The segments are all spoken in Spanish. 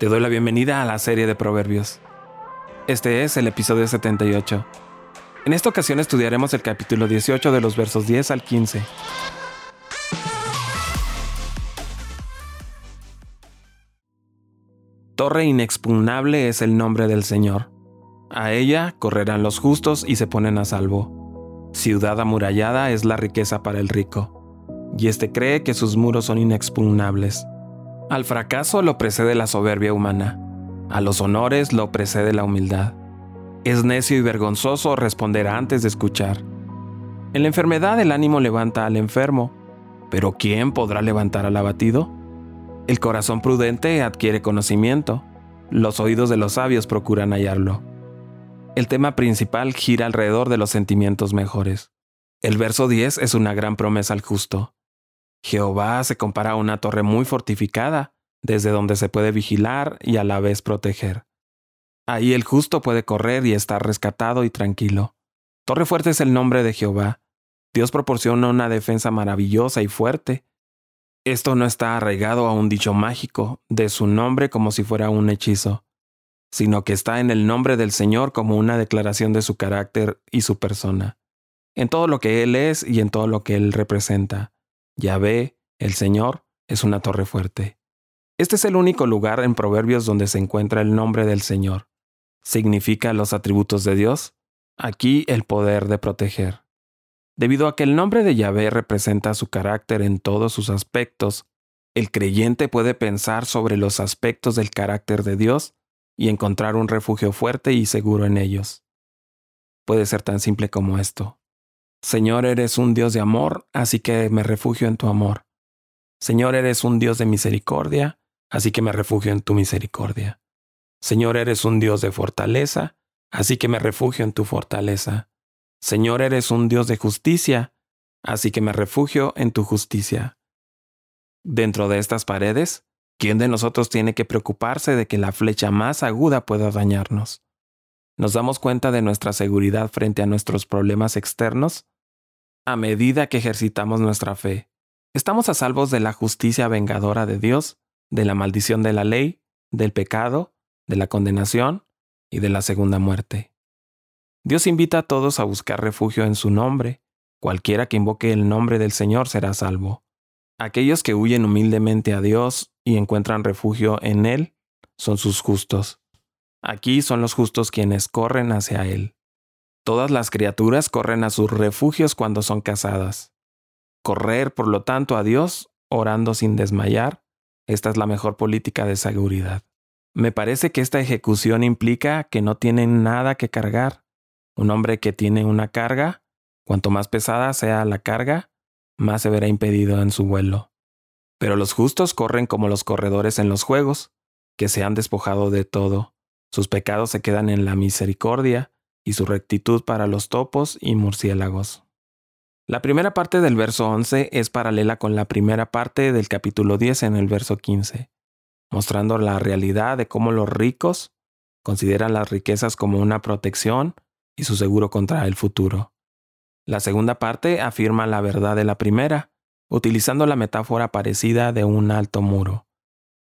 Te doy la bienvenida a la serie de Proverbios. Este es el episodio 78. En esta ocasión estudiaremos el capítulo 18 de los versos 10 al 15. Torre inexpugnable es el nombre del Señor. A ella correrán los justos y se ponen a salvo. Ciudad amurallada es la riqueza para el rico, y éste cree que sus muros son inexpugnables. Al fracaso lo precede la soberbia humana, a los honores lo precede la humildad. Es necio y vergonzoso responder antes de escuchar. En la enfermedad el ánimo levanta al enfermo, pero ¿quién podrá levantar al abatido? El corazón prudente adquiere conocimiento, los oídos de los sabios procuran hallarlo. El tema principal gira alrededor de los sentimientos mejores. El verso 10 es una gran promesa al justo. Jehová se compara a una torre muy fortificada, desde donde se puede vigilar y a la vez proteger. Ahí el justo puede correr y estar rescatado y tranquilo. Torre fuerte es el nombre de Jehová. Dios proporciona una defensa maravillosa y fuerte. Esto no está arraigado a un dicho mágico de su nombre como si fuera un hechizo, sino que está en el nombre del Señor como una declaración de su carácter y su persona, en todo lo que Él es y en todo lo que Él representa. Yahvé, el Señor, es una torre fuerte. Este es el único lugar en Proverbios donde se encuentra el nombre del Señor. Significa los atributos de Dios, aquí el poder de proteger. Debido a que el nombre de Yahvé representa su carácter en todos sus aspectos, el creyente puede pensar sobre los aspectos del carácter de Dios y encontrar un refugio fuerte y seguro en ellos. Puede ser tan simple como esto. Señor, eres un Dios de amor, así que me refugio en tu amor. Señor, eres un Dios de misericordia, así que me refugio en tu misericordia. Señor, eres un Dios de fortaleza, así que me refugio en tu fortaleza. Señor, eres un Dios de justicia, así que me refugio en tu justicia. Dentro de estas paredes, ¿quién de nosotros tiene que preocuparse de que la flecha más aguda pueda dañarnos? ¿Nos damos cuenta de nuestra seguridad frente a nuestros problemas externos? A medida que ejercitamos nuestra fe, estamos a salvos de la justicia vengadora de Dios, de la maldición de la ley, del pecado, de la condenación y de la segunda muerte. Dios invita a todos a buscar refugio en su nombre. Cualquiera que invoque el nombre del Señor será salvo. Aquellos que huyen humildemente a Dios y encuentran refugio en Él son sus justos. Aquí son los justos quienes corren hacia Él. Todas las criaturas corren a sus refugios cuando son casadas. Correr, por lo tanto, a Dios, orando sin desmayar, esta es la mejor política de seguridad. Me parece que esta ejecución implica que no tienen nada que cargar. Un hombre que tiene una carga, cuanto más pesada sea la carga, más se verá impedido en su vuelo. Pero los justos corren como los corredores en los juegos, que se han despojado de todo, sus pecados se quedan en la misericordia y su rectitud para los topos y murciélagos. La primera parte del verso 11 es paralela con la primera parte del capítulo 10 en el verso 15, mostrando la realidad de cómo los ricos consideran las riquezas como una protección y su seguro contra el futuro. La segunda parte afirma la verdad de la primera, utilizando la metáfora parecida de un alto muro.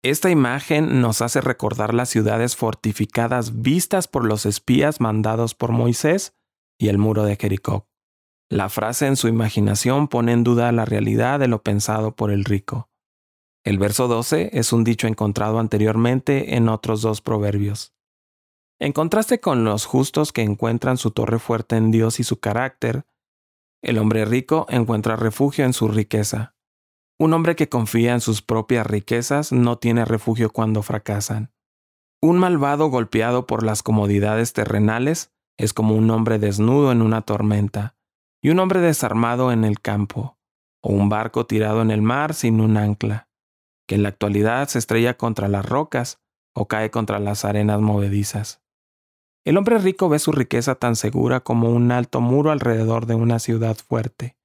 Esta imagen nos hace recordar las ciudades fortificadas vistas por los espías mandados por Moisés y el muro de Jericó. La frase en su imaginación pone en duda la realidad de lo pensado por el rico. El verso 12 es un dicho encontrado anteriormente en otros dos proverbios. En contraste con los justos que encuentran su torre fuerte en Dios y su carácter, el hombre rico encuentra refugio en su riqueza. Un hombre que confía en sus propias riquezas no tiene refugio cuando fracasan. Un malvado golpeado por las comodidades terrenales es como un hombre desnudo en una tormenta, y un hombre desarmado en el campo, o un barco tirado en el mar sin un ancla, que en la actualidad se estrella contra las rocas o cae contra las arenas movedizas. El hombre rico ve su riqueza tan segura como un alto muro alrededor de una ciudad fuerte.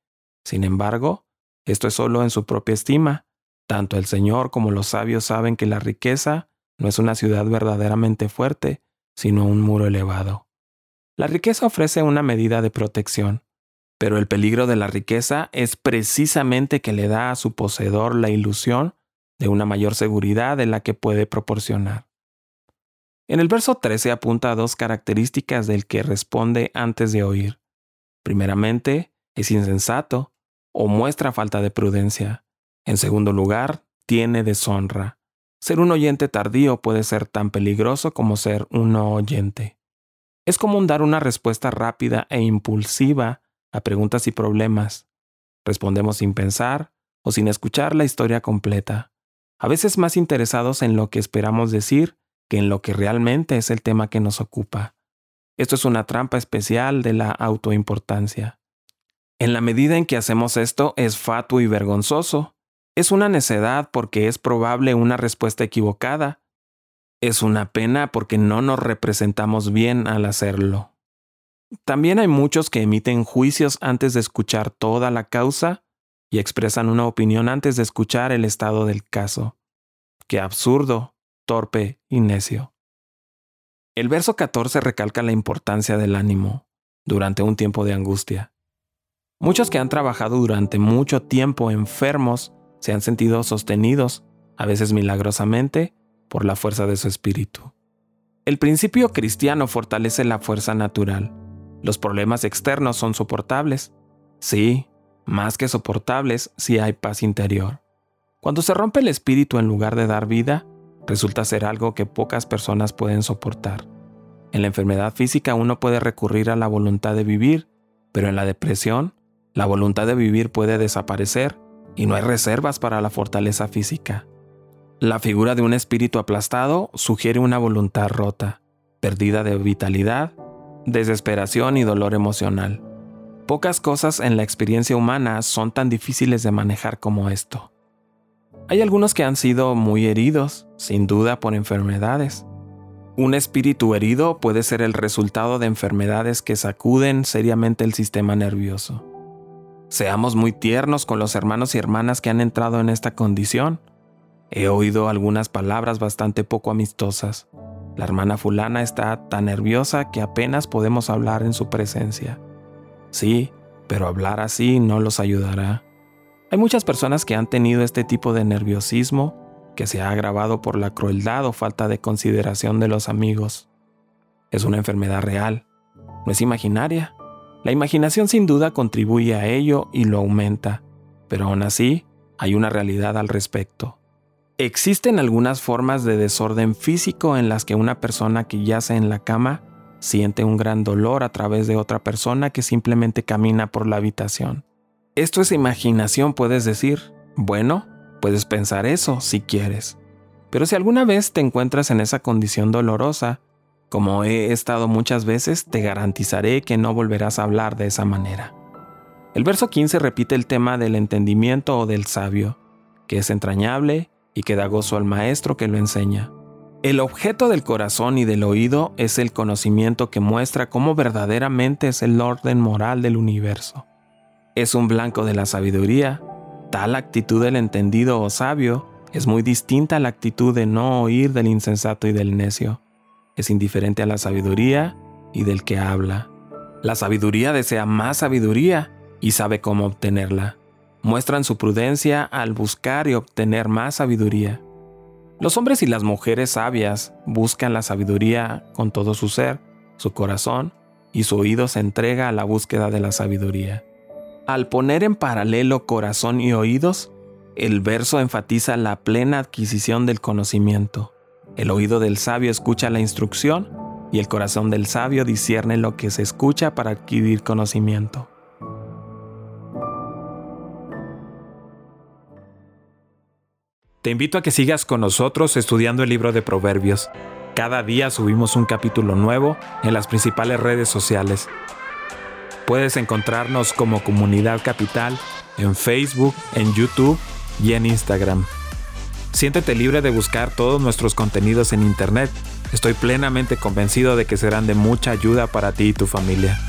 Sin embargo, esto es solo en su propia estima. Tanto el Señor como los sabios saben que la riqueza no es una ciudad verdaderamente fuerte, sino un muro elevado. La riqueza ofrece una medida de protección, pero el peligro de la riqueza es precisamente que le da a su poseedor la ilusión de una mayor seguridad de la que puede proporcionar. En el verso 13 apunta a dos características del que responde antes de oír. Primeramente, es insensato o muestra falta de prudencia. En segundo lugar, tiene deshonra. Ser un oyente tardío puede ser tan peligroso como ser un no oyente. Es común dar una respuesta rápida e impulsiva a preguntas y problemas. Respondemos sin pensar o sin escuchar la historia completa, a veces más interesados en lo que esperamos decir que en lo que realmente es el tema que nos ocupa. Esto es una trampa especial de la autoimportancia. En la medida en que hacemos esto es fatuo y vergonzoso, es una necedad porque es probable una respuesta equivocada. Es una pena porque no nos representamos bien al hacerlo. También hay muchos que emiten juicios antes de escuchar toda la causa y expresan una opinión antes de escuchar el estado del caso. Qué absurdo, torpe y necio. El verso 14 recalca la importancia del ánimo durante un tiempo de angustia. Muchos que han trabajado durante mucho tiempo enfermos se han sentido sostenidos, a veces milagrosamente, por la fuerza de su espíritu. El principio cristiano fortalece la fuerza natural. Los problemas externos son soportables. Sí, más que soportables si hay paz interior. Cuando se rompe el espíritu en lugar de dar vida, resulta ser algo que pocas personas pueden soportar. En la enfermedad física uno puede recurrir a la voluntad de vivir, pero en la depresión, la voluntad de vivir puede desaparecer y no hay reservas para la fortaleza física. La figura de un espíritu aplastado sugiere una voluntad rota, perdida de vitalidad, desesperación y dolor emocional. Pocas cosas en la experiencia humana son tan difíciles de manejar como esto. Hay algunos que han sido muy heridos, sin duda por enfermedades. Un espíritu herido puede ser el resultado de enfermedades que sacuden seriamente el sistema nervioso. Seamos muy tiernos con los hermanos y hermanas que han entrado en esta condición. He oído algunas palabras bastante poco amistosas. La hermana fulana está tan nerviosa que apenas podemos hablar en su presencia. Sí, pero hablar así no los ayudará. Hay muchas personas que han tenido este tipo de nerviosismo que se ha agravado por la crueldad o falta de consideración de los amigos. Es una enfermedad real, no es imaginaria. La imaginación sin duda contribuye a ello y lo aumenta, pero aún así hay una realidad al respecto. Existen algunas formas de desorden físico en las que una persona que yace en la cama siente un gran dolor a través de otra persona que simplemente camina por la habitación. Esto es imaginación, puedes decir. Bueno, puedes pensar eso si quieres. Pero si alguna vez te encuentras en esa condición dolorosa, como he estado muchas veces, te garantizaré que no volverás a hablar de esa manera. El verso 15 repite el tema del entendimiento o del sabio, que es entrañable y que da gozo al maestro que lo enseña. El objeto del corazón y del oído es el conocimiento que muestra cómo verdaderamente es el orden moral del universo. Es un blanco de la sabiduría. Tal actitud del entendido o sabio es muy distinta a la actitud de no oír del insensato y del necio es indiferente a la sabiduría y del que habla. La sabiduría desea más sabiduría y sabe cómo obtenerla. Muestran su prudencia al buscar y obtener más sabiduría. Los hombres y las mujeres sabias buscan la sabiduría con todo su ser, su corazón, y su oído se entrega a la búsqueda de la sabiduría. Al poner en paralelo corazón y oídos, el verso enfatiza la plena adquisición del conocimiento. El oído del sabio escucha la instrucción y el corazón del sabio discierne lo que se escucha para adquirir conocimiento. Te invito a que sigas con nosotros estudiando el libro de Proverbios. Cada día subimos un capítulo nuevo en las principales redes sociales. Puedes encontrarnos como Comunidad Capital en Facebook, en YouTube y en Instagram. Siéntete libre de buscar todos nuestros contenidos en Internet. Estoy plenamente convencido de que serán de mucha ayuda para ti y tu familia.